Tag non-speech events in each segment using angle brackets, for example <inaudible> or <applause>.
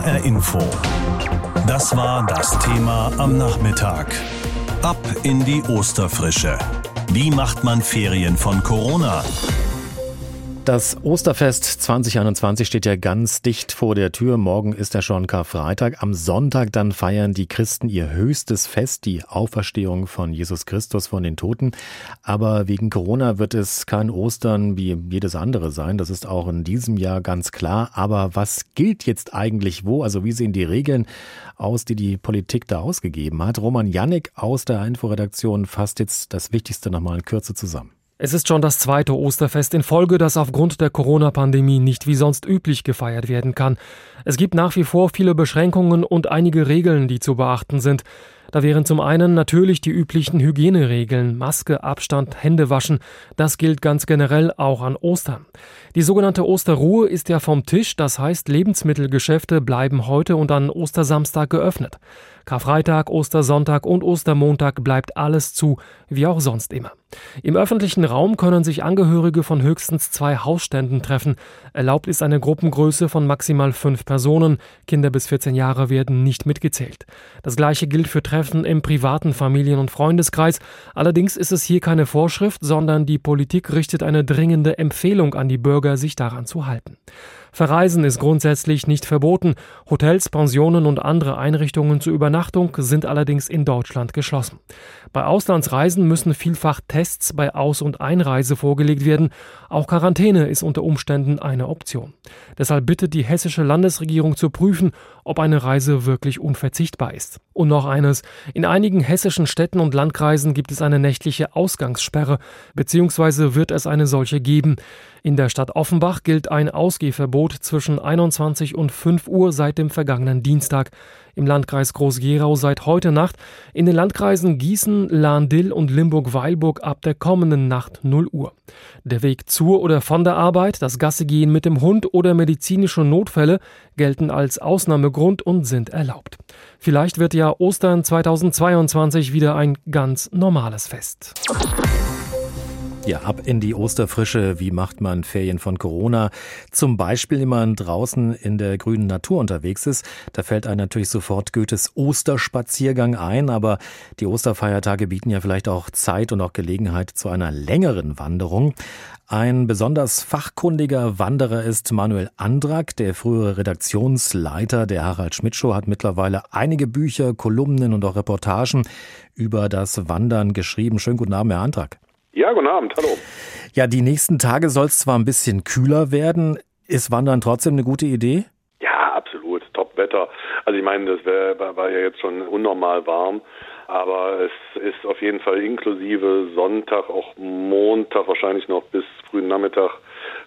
HR Info. Das war das Thema am Nachmittag. Ab in die Osterfrische. Wie macht man Ferien von Corona? Das Osterfest 2021 steht ja ganz dicht vor der Tür. Morgen ist ja schon Karfreitag. Am Sonntag dann feiern die Christen ihr höchstes Fest, die Auferstehung von Jesus Christus von den Toten. Aber wegen Corona wird es kein Ostern wie jedes andere sein. Das ist auch in diesem Jahr ganz klar. Aber was gilt jetzt eigentlich wo? Also wie sehen die Regeln aus, die die Politik da ausgegeben hat? Roman Jannik aus der Inforedaktion fasst jetzt das Wichtigste nochmal in Kürze zusammen. Es ist schon das zweite Osterfest in Folge, das aufgrund der Corona-Pandemie nicht wie sonst üblich gefeiert werden kann. Es gibt nach wie vor viele Beschränkungen und einige Regeln, die zu beachten sind. Da wären zum einen natürlich die üblichen Hygieneregeln, Maske, Abstand, Hände waschen. Das gilt ganz generell auch an Ostern. Die sogenannte Osterruhe ist ja vom Tisch, das heißt Lebensmittelgeschäfte bleiben heute und an Ostersamstag geöffnet. Karfreitag, Ostersonntag und Ostermontag bleibt alles zu, wie auch sonst immer. Im öffentlichen Raum können sich Angehörige von höchstens zwei Hausständen treffen. Erlaubt ist eine Gruppengröße von maximal fünf Personen. Kinder bis 14 Jahre werden nicht mitgezählt. Das gleiche gilt für Treffen im privaten Familien- und Freundeskreis. Allerdings ist es hier keine Vorschrift, sondern die Politik richtet eine dringende Empfehlung an die Bürger, sich daran zu halten. Verreisen ist grundsätzlich nicht verboten. Hotels, Pensionen und andere Einrichtungen zur Übernachtung sind allerdings in Deutschland geschlossen. Bei Auslandsreisen müssen vielfach Tests bei Aus- und Einreise vorgelegt werden. Auch Quarantäne ist unter Umständen eine Option. Deshalb bittet die hessische Landesregierung zu prüfen, ob eine Reise wirklich unverzichtbar ist. Und noch eines. In einigen hessischen Städten und Landkreisen gibt es eine nächtliche Ausgangssperre, beziehungsweise wird es eine solche geben. In der Stadt Offenbach gilt ein Ausgehverbot zwischen 21 und 5 Uhr seit dem vergangenen Dienstag. Im Landkreis Groß-Gerau seit heute Nacht. In den Landkreisen Gießen, Lahn-Dill und Limburg-Weilburg ab der kommenden Nacht 0 Uhr. Der Weg zur oder von der Arbeit, das Gassegehen mit dem Hund oder medizinische Notfälle gelten als Ausnahmegrund und sind erlaubt. Vielleicht wird ja Ostern 2022 wieder ein ganz normales Fest. Ja, ab in die Osterfrische. Wie macht man Ferien von Corona? Zum Beispiel, wenn man draußen in der grünen Natur unterwegs ist. Da fällt einem natürlich sofort Goethes Osterspaziergang ein. Aber die Osterfeiertage bieten ja vielleicht auch Zeit und auch Gelegenheit zu einer längeren Wanderung. Ein besonders fachkundiger Wanderer ist Manuel Andrak, der frühere Redaktionsleiter der Harald Schmidt Show, hat mittlerweile einige Bücher, Kolumnen und auch Reportagen über das Wandern geschrieben. Schönen guten Abend, Herr Andrak. Ja, guten Abend, hallo. Ja, die nächsten Tage soll es zwar ein bisschen kühler werden. Ist Wandern trotzdem eine gute Idee? Ja, absolut. Top-Wetter. Also ich meine, das wär, war ja jetzt schon unnormal warm. Aber es ist auf jeden Fall inklusive Sonntag, auch Montag, wahrscheinlich noch bis frühen Nachmittag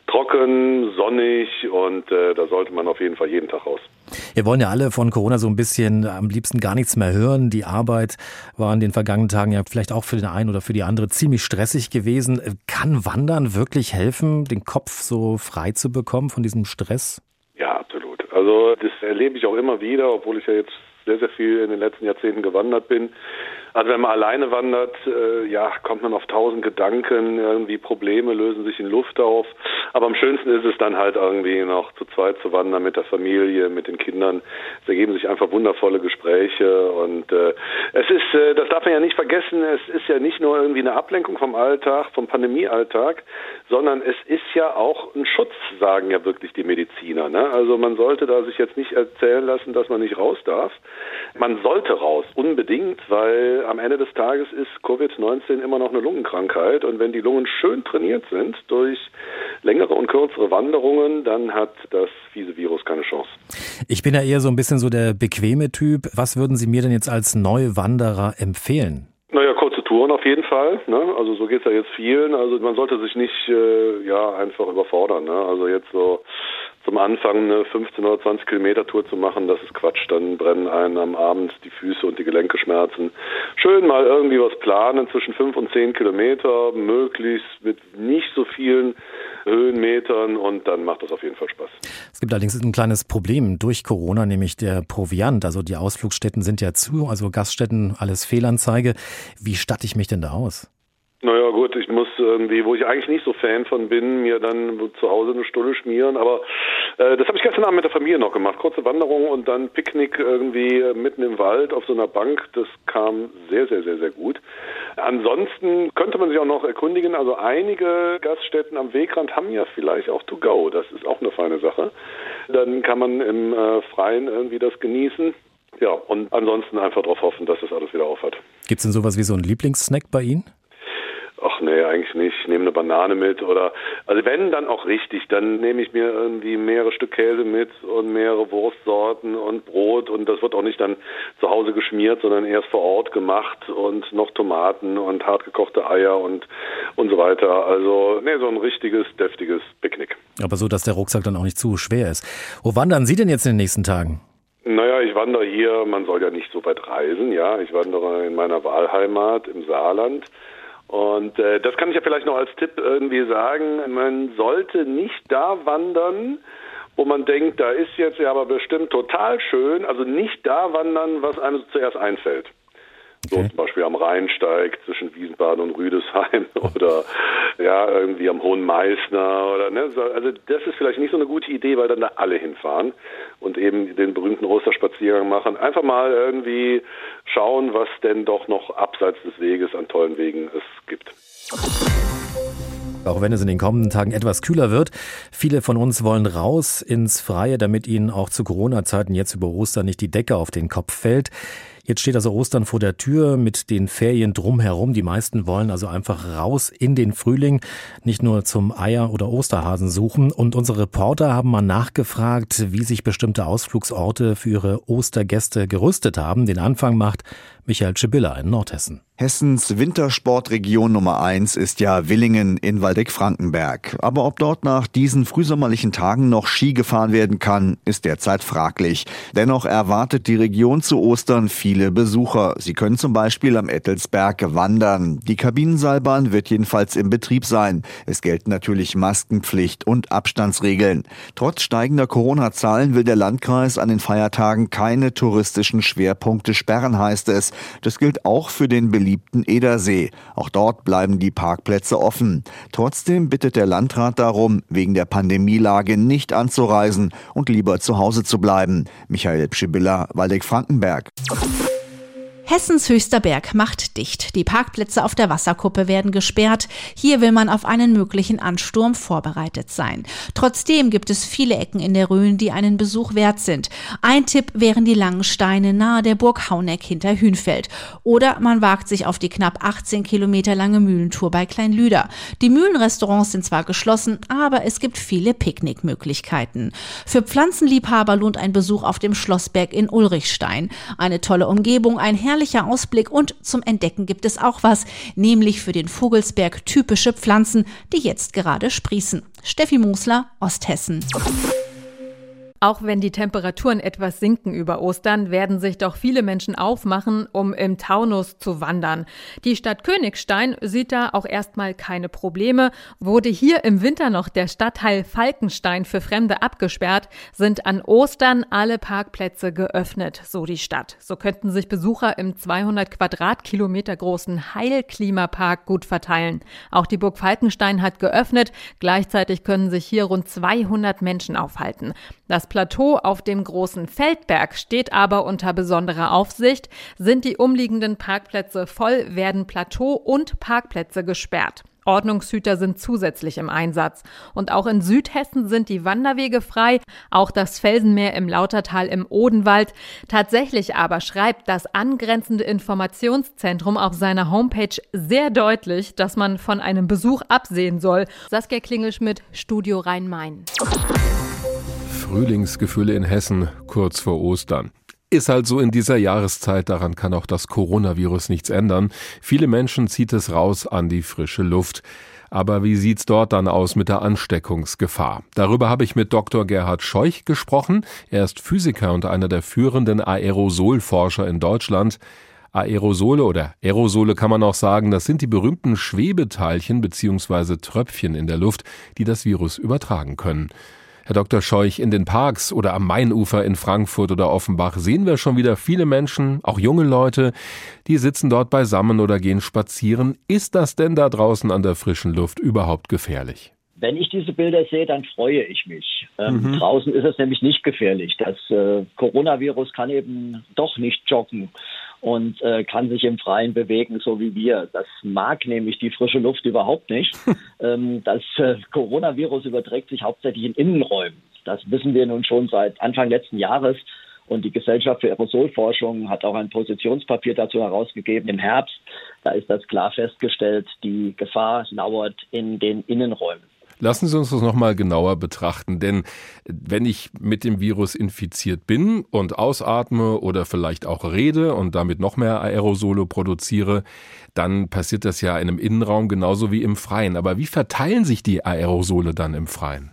trocken, sonnig und äh, da sollte man auf jeden Fall jeden Tag raus. Wir wollen ja alle von Corona so ein bisschen am liebsten gar nichts mehr hören. Die Arbeit war in den vergangenen Tagen ja vielleicht auch für den einen oder für die andere ziemlich stressig gewesen. Kann Wandern wirklich helfen, den Kopf so frei zu bekommen von diesem Stress? Ja, absolut. Also das erlebe ich auch immer wieder, obwohl ich ja jetzt sehr, sehr viel in den letzten Jahrzehnten gewandert bin. Also wenn man alleine wandert, äh, ja, kommt man auf tausend Gedanken, irgendwie Probleme lösen sich in Luft auf. Aber am schönsten ist es dann halt irgendwie noch zu zweit zu wandern mit der Familie, mit den Kindern. Es ergeben sich einfach wundervolle Gespräche und äh, es ist, äh, das darf man ja nicht vergessen, es ist ja nicht nur irgendwie eine Ablenkung vom Alltag, vom Pandemiealltag, sondern es ist ja auch ein Schutz, sagen ja wirklich die Mediziner. Ne? Also man sollte da sich jetzt nicht erzählen lassen, dass man nicht raus darf. Man sollte raus, unbedingt, weil am Ende des Tages ist Covid-19 immer noch eine Lungenkrankheit und wenn die Lungen schön trainiert sind durch längere und kürzere Wanderungen, dann hat das fiese Virus keine Chance. Ich bin ja eher so ein bisschen so der bequeme Typ. Was würden Sie mir denn jetzt als Neuwanderer empfehlen? Naja, kurze Touren auf jeden Fall. Ne? Also so geht es ja jetzt vielen. Also man sollte sich nicht äh, ja einfach überfordern. Ne? Also jetzt so zum Anfang eine 15 oder 20 Kilometer Tour zu machen, das ist Quatsch. Dann brennen einen am Abend die Füße und die Gelenke schmerzen. Schön mal irgendwie was planen zwischen 5 und 10 Kilometer, möglichst mit nicht so vielen Höhenmetern und dann macht das auf jeden Fall Spaß. Es gibt allerdings ein kleines Problem durch Corona, nämlich der Proviant. Also die Ausflugsstätten sind ja zu, also Gaststätten, alles Fehlanzeige. Wie statte ich mich denn da aus? Naja gut, ich muss irgendwie, wo ich eigentlich nicht so Fan von bin, mir dann zu Hause eine Stunde schmieren. Aber äh, das habe ich gestern Abend mit der Familie noch gemacht. Kurze Wanderung und dann Picknick irgendwie mitten im Wald auf so einer Bank. Das kam sehr, sehr, sehr, sehr gut. Ansonsten könnte man sich auch noch erkundigen. Also einige Gaststätten am Wegrand haben ja vielleicht auch To Go. Das ist auch eine feine Sache. Dann kann man im äh, Freien irgendwie das genießen. Ja, und ansonsten einfach darauf hoffen, dass das alles wieder aufhat. Gibt es denn sowas wie so einen Lieblingssnack bei Ihnen? Ach nee, eigentlich nicht. Ich nehme eine Banane mit oder also wenn dann auch richtig, dann nehme ich mir irgendwie mehrere Stück Käse mit und mehrere Wurstsorten und Brot und das wird auch nicht dann zu Hause geschmiert, sondern erst vor Ort gemacht und noch Tomaten und hartgekochte Eier und und so weiter. Also nee, so ein richtiges deftiges Picknick. Aber so, dass der Rucksack dann auch nicht zu schwer ist. Wo wandern Sie denn jetzt in den nächsten Tagen? Naja, ich wandere hier, man soll ja nicht so weit reisen, ja. Ich wandere in meiner Wahlheimat im Saarland. Und äh, das kann ich ja vielleicht noch als Tipp irgendwie sagen. Man sollte nicht da wandern, wo man denkt, da ist jetzt ja aber bestimmt total schön. Also nicht da wandern, was einem zuerst einfällt. So okay. zum Beispiel am Rheinsteig zwischen Wiesbaden und Rüdesheim <laughs> oder ja, irgendwie am Hohen Meißner oder ne, also das ist vielleicht nicht so eine gute Idee, weil dann da alle hinfahren und eben den berühmten Osterspaziergang machen. Einfach mal irgendwie schauen, was denn doch noch abseits des Weges an tollen Wegen es gibt. Auch wenn es in den kommenden Tagen etwas kühler wird. Viele von uns wollen raus ins Freie, damit ihnen auch zu Corona-Zeiten jetzt über Ostern nicht die Decke auf den Kopf fällt. Jetzt steht also Ostern vor der Tür mit den Ferien drumherum. Die meisten wollen also einfach raus in den Frühling, nicht nur zum Eier- oder Osterhasen suchen. Und unsere Reporter haben mal nachgefragt, wie sich bestimmte Ausflugsorte für ihre Ostergäste gerüstet haben. Den Anfang macht Michael Schibilla in Nordhessen. Hessens Wintersportregion Nummer eins ist ja Willingen in Waldeck-Frankenberg. Aber ob dort nach diesen frühsommerlichen Tagen noch Ski gefahren werden kann, ist derzeit fraglich. Dennoch erwartet die Region zu Ostern viele Besucher. Sie können zum Beispiel am Ettelsberg wandern. Die Kabinenseilbahn wird jedenfalls im Betrieb sein. Es gelten natürlich Maskenpflicht und Abstandsregeln. Trotz steigender Corona-Zahlen will der Landkreis an den Feiertagen keine touristischen Schwerpunkte sperren, heißt es. Das gilt auch für den beliebten Edersee. Auch dort bleiben die Parkplätze offen. Trotzdem bittet der Landrat darum, wegen der Pandemielage nicht anzureisen und lieber zu Hause zu bleiben. Michael Pschibilla, Waldeck-Frankenberg. Hessens höchster Berg macht dicht. Die Parkplätze auf der Wasserkuppe werden gesperrt. Hier will man auf einen möglichen Ansturm vorbereitet sein. Trotzdem gibt es viele Ecken in der Rhön, die einen Besuch wert sind. Ein Tipp wären die langen Steine nahe der Burg Hauneck hinter Hünfeld. Oder man wagt sich auf die knapp 18 Kilometer lange Mühlentour bei Kleinlüder. Die Mühlenrestaurants sind zwar geschlossen, aber es gibt viele Picknickmöglichkeiten. Für Pflanzenliebhaber lohnt ein Besuch auf dem Schlossberg in Ulrichstein. Eine tolle Umgebung, ein herrliches herrlicher Ausblick und zum Entdecken gibt es auch was, nämlich für den Vogelsberg typische Pflanzen, die jetzt gerade sprießen. Steffi Mosler, Osthessen. Auch wenn die Temperaturen etwas sinken über Ostern, werden sich doch viele Menschen aufmachen, um im Taunus zu wandern. Die Stadt Königstein sieht da auch erstmal keine Probleme. Wurde hier im Winter noch der Stadtteil Falkenstein für Fremde abgesperrt, sind an Ostern alle Parkplätze geöffnet, so die Stadt. So könnten sich Besucher im 200 Quadratkilometer großen Heilklimapark gut verteilen. Auch die Burg Falkenstein hat geöffnet. Gleichzeitig können sich hier rund 200 Menschen aufhalten. Das Plateau auf dem großen Feldberg steht aber unter besonderer Aufsicht. Sind die umliegenden Parkplätze voll, werden Plateau und Parkplätze gesperrt. Ordnungshüter sind zusätzlich im Einsatz. Und auch in Südhessen sind die Wanderwege frei, auch das Felsenmeer im Lautertal im Odenwald. Tatsächlich aber schreibt das angrenzende Informationszentrum auf seiner Homepage sehr deutlich, dass man von einem Besuch absehen soll. Saskia Klingelschmidt, Studio Rhein-Main. Frühlingsgefühle in Hessen kurz vor Ostern. Ist halt so in dieser Jahreszeit, daran kann auch das Coronavirus nichts ändern. Viele Menschen zieht es raus an die frische Luft. Aber wie sieht's dort dann aus mit der Ansteckungsgefahr? Darüber habe ich mit Dr. Gerhard Scheuch gesprochen. Er ist Physiker und einer der führenden Aerosolforscher in Deutschland. Aerosole oder Aerosole kann man auch sagen, das sind die berühmten Schwebeteilchen bzw. Tröpfchen in der Luft, die das Virus übertragen können. Herr Dr. Scheuch, in den Parks oder am Mainufer in Frankfurt oder Offenbach sehen wir schon wieder viele Menschen, auch junge Leute, die sitzen dort beisammen oder gehen spazieren. Ist das denn da draußen an der frischen Luft überhaupt gefährlich? Wenn ich diese Bilder sehe, dann freue ich mich. Ähm, mhm. Draußen ist es nämlich nicht gefährlich. Das äh, Coronavirus kann eben doch nicht joggen und äh, kann sich im Freien bewegen, so wie wir. Das mag nämlich die frische Luft überhaupt nicht. <laughs> ähm, das äh, Coronavirus überträgt sich hauptsächlich in Innenräumen. Das wissen wir nun schon seit Anfang letzten Jahres. Und die Gesellschaft für Aerosolforschung hat auch ein Positionspapier dazu herausgegeben im Herbst. Da ist das klar festgestellt, die Gefahr lauert in den Innenräumen. Lassen Sie uns das nochmal genauer betrachten, denn wenn ich mit dem Virus infiziert bin und ausatme oder vielleicht auch rede und damit noch mehr Aerosole produziere, dann passiert das ja in einem Innenraum genauso wie im Freien. Aber wie verteilen sich die Aerosole dann im Freien?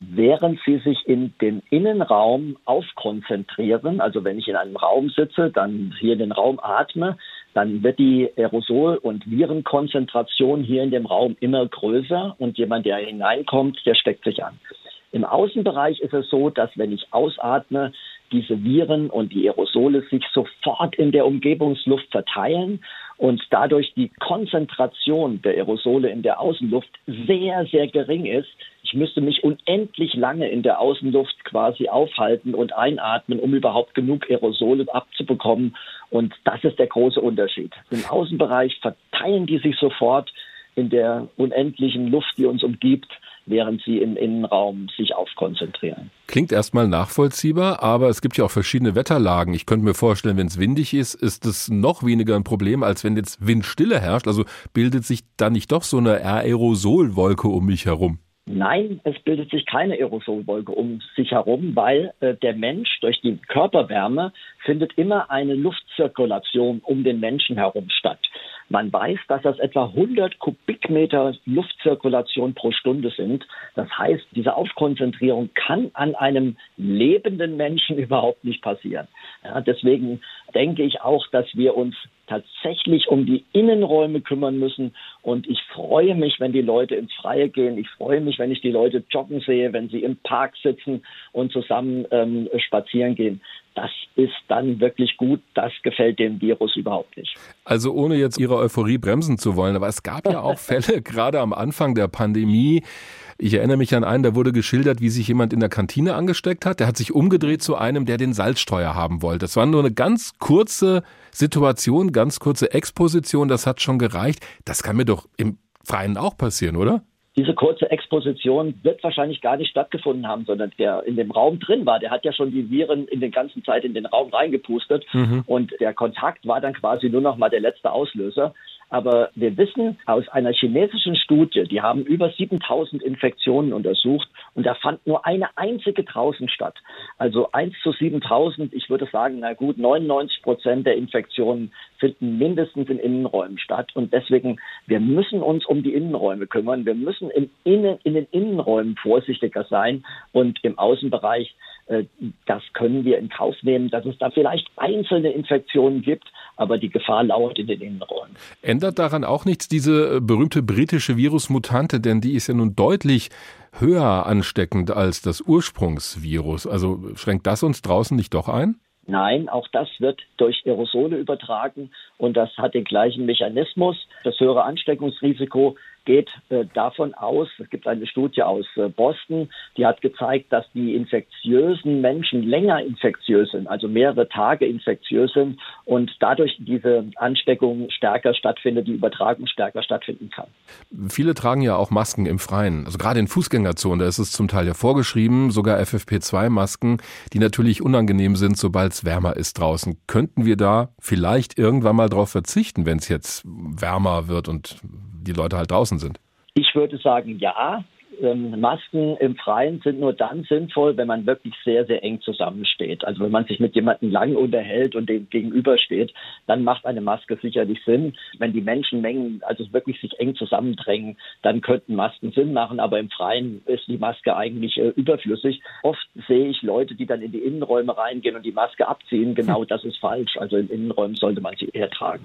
während sie sich in den Innenraum aufkonzentrieren, also wenn ich in einem Raum sitze, dann hier in den Raum atme, dann wird die Aerosol- und Virenkonzentration hier in dem Raum immer größer und jemand, der hineinkommt, der steckt sich an. Im Außenbereich ist es so, dass wenn ich ausatme, diese Viren und die Aerosole sich sofort in der Umgebungsluft verteilen und dadurch die Konzentration der Aerosole in der Außenluft sehr, sehr gering ist. Ich müsste mich unendlich lange in der Außenluft quasi aufhalten und einatmen, um überhaupt genug Aerosole abzubekommen. Und das ist der große Unterschied. Im Außenbereich verteilen die sich sofort in der unendlichen Luft, die uns umgibt während sie im Innenraum sich aufkonzentrieren. Klingt erstmal nachvollziehbar, aber es gibt ja auch verschiedene Wetterlagen. Ich könnte mir vorstellen, wenn es windig ist, ist es noch weniger ein Problem, als wenn jetzt Windstille herrscht. Also bildet sich da nicht doch so eine Aerosolwolke um mich herum? Nein, es bildet sich keine Aerosolwolke um sich herum, weil äh, der Mensch durch die Körperwärme findet immer eine Luftzirkulation um den Menschen herum statt. Man weiß, dass das etwa 100 Kubikmeter Luftzirkulation pro Stunde sind. Das heißt, diese Aufkonzentrierung kann an einem lebenden Menschen <laughs> überhaupt nicht passieren. Ja, deswegen denke ich auch, dass wir uns tatsächlich um die Innenräume kümmern müssen. Und ich freue mich, wenn die Leute ins Freie gehen. Ich freue mich, wenn ich die Leute joggen sehe, wenn sie im Park sitzen und zusammen ähm, spazieren gehen das ist dann wirklich gut. Das gefällt dem Virus überhaupt nicht. Also ohne jetzt Ihre Euphorie bremsen zu wollen, aber es gab ja auch <laughs> Fälle, gerade am Anfang der Pandemie. Ich erinnere mich an einen, da wurde geschildert, wie sich jemand in der Kantine angesteckt hat. Der hat sich umgedreht zu einem, der den Salzsteuer haben wollte. Das war nur eine ganz kurze Situation, ganz kurze Exposition. Das hat schon gereicht. Das kann mir doch im Freien auch passieren, oder? Diese kurze Exposition wird wahrscheinlich gar nicht stattgefunden haben, sondern der in dem Raum drin war, der hat ja schon die Viren in der ganzen Zeit in den Raum reingepustet mhm. und der Kontakt war dann quasi nur noch mal der letzte Auslöser. Aber wir wissen aus einer chinesischen Studie, die haben über 7000 Infektionen untersucht und da fand nur eine einzige draußen statt. Also 1 zu 7000, ich würde sagen, na gut, 99 Prozent der Infektionen finden mindestens in Innenräumen statt. Und deswegen, wir müssen uns um die Innenräume kümmern. Wir müssen im Innen, in den Innenräumen vorsichtiger sein und im Außenbereich das können wir in Kauf nehmen, dass es da vielleicht einzelne Infektionen gibt, aber die Gefahr lauert in den Innenräumen. Ändert daran auch nichts diese äh, berühmte britische Virusmutante, denn die ist ja nun deutlich höher ansteckend als das Ursprungsvirus. Also schränkt das uns draußen nicht doch ein? Nein, auch das wird durch Aerosole übertragen und das hat den gleichen Mechanismus. Das höhere Ansteckungsrisiko geht äh, davon aus, es gibt eine Studie aus äh, Boston, die hat gezeigt, dass die infektiösen Menschen länger infektiös sind, also mehrere Tage infektiös sind und dadurch diese Ansteckung stärker stattfindet, die Übertragung stärker stattfinden kann. Viele tragen ja auch Masken im Freien, also gerade in Fußgängerzonen, da ist es zum Teil ja vorgeschrieben, sogar FFP2-Masken, die natürlich unangenehm sind, sobald es wärmer ist draußen. Könnten wir da vielleicht irgendwann mal drauf verzichten, wenn es jetzt wärmer wird und die Leute halt draußen sind? Ich würde sagen, ja. Ähm, Masken im Freien sind nur dann sinnvoll, wenn man wirklich sehr, sehr eng zusammensteht. Also wenn man sich mit jemandem lang unterhält und dem gegenübersteht, dann macht eine Maske sicherlich Sinn. Wenn die Menschenmengen also wirklich sich eng zusammendrängen, dann könnten Masken Sinn machen, aber im Freien ist die Maske eigentlich äh, überflüssig. Oft sehe ich Leute, die dann in die Innenräume reingehen und die Maske abziehen. Genau das ist falsch. Also in Innenräumen sollte man sie eher tragen.